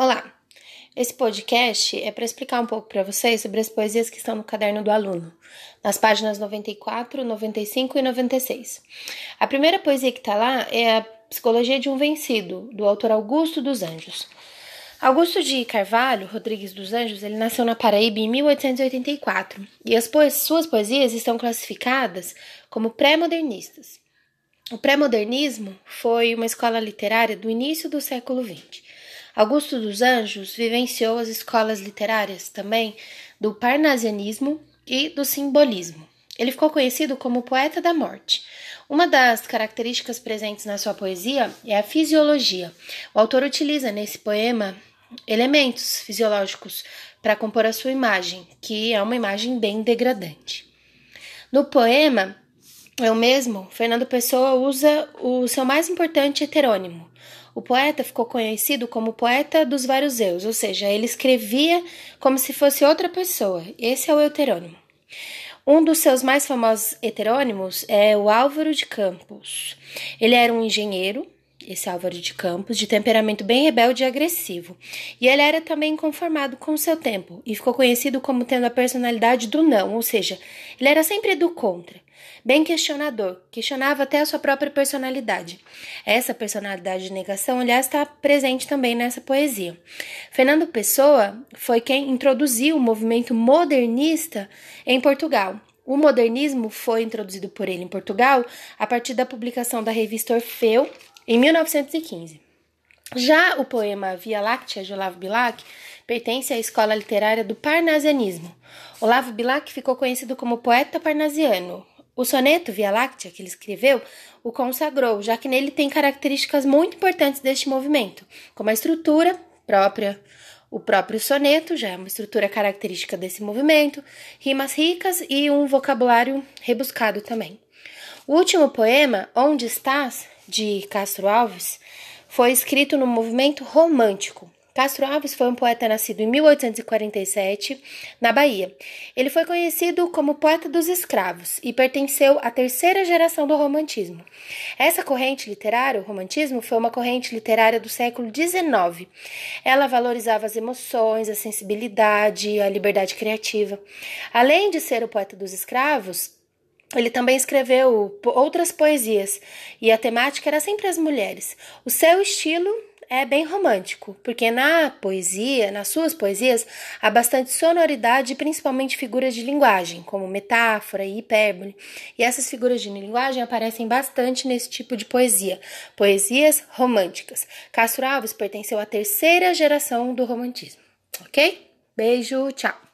Olá! Esse podcast é para explicar um pouco para vocês sobre as poesias que estão no caderno do aluno, nas páginas 94, 95 e 96. A primeira poesia que está lá é a Psicologia de um Vencido, do autor Augusto dos Anjos. Augusto de Carvalho Rodrigues dos Anjos, ele nasceu na Paraíba em 1884 e as suas poesias estão classificadas como pré-modernistas. O pré-modernismo foi uma escola literária do início do século XX. Augusto dos Anjos vivenciou as escolas literárias também do parnasianismo e do simbolismo. Ele ficou conhecido como poeta da morte. Uma das características presentes na sua poesia é a fisiologia. O autor utiliza nesse poema elementos fisiológicos para compor a sua imagem, que é uma imagem bem degradante. No poema, eu mesmo, Fernando Pessoa usa o seu mais importante heterônimo. O poeta ficou conhecido como poeta dos vários eus, ou seja, ele escrevia como se fosse outra pessoa. Esse é o heterônimo. Um dos seus mais famosos heterônimos é o Álvaro de Campos. Ele era um engenheiro, esse Álvaro de Campos, de temperamento bem rebelde e agressivo. E ele era também conformado com o seu tempo e ficou conhecido como tendo a personalidade do não, ou seja, ele era sempre do contra. Bem questionador, questionava até a sua própria personalidade. Essa personalidade de negação, aliás, está presente também nessa poesia. Fernando Pessoa foi quem introduziu o movimento modernista em Portugal. O modernismo foi introduzido por ele em Portugal a partir da publicação da revista Orfeu em 1915. Já o poema Via Láctea de Olavo Bilac pertence à escola literária do parnasianismo. Olavo Bilac ficou conhecido como poeta parnasiano. O soneto Via Láctea que ele escreveu o consagrou, já que nele tem características muito importantes deste movimento, como a estrutura própria, o próprio soneto já é uma estrutura característica desse movimento, rimas ricas e um vocabulário rebuscado também. O último poema, Onde Estás, de Castro Alves, foi escrito no movimento romântico. Castro Alves foi um poeta nascido em 1847, na Bahia. Ele foi conhecido como poeta dos escravos e pertenceu à terceira geração do romantismo. Essa corrente literária, o romantismo, foi uma corrente literária do século XIX. Ela valorizava as emoções, a sensibilidade, a liberdade criativa. Além de ser o poeta dos escravos, ele também escreveu outras poesias e a temática era sempre as mulheres. O seu estilo é bem romântico, porque na poesia, nas suas poesias, há bastante sonoridade e principalmente figuras de linguagem, como metáfora e hipérbole. E essas figuras de linguagem aparecem bastante nesse tipo de poesia, poesias românticas. Castro Alves pertenceu à terceira geração do romantismo. Ok? Beijo, tchau!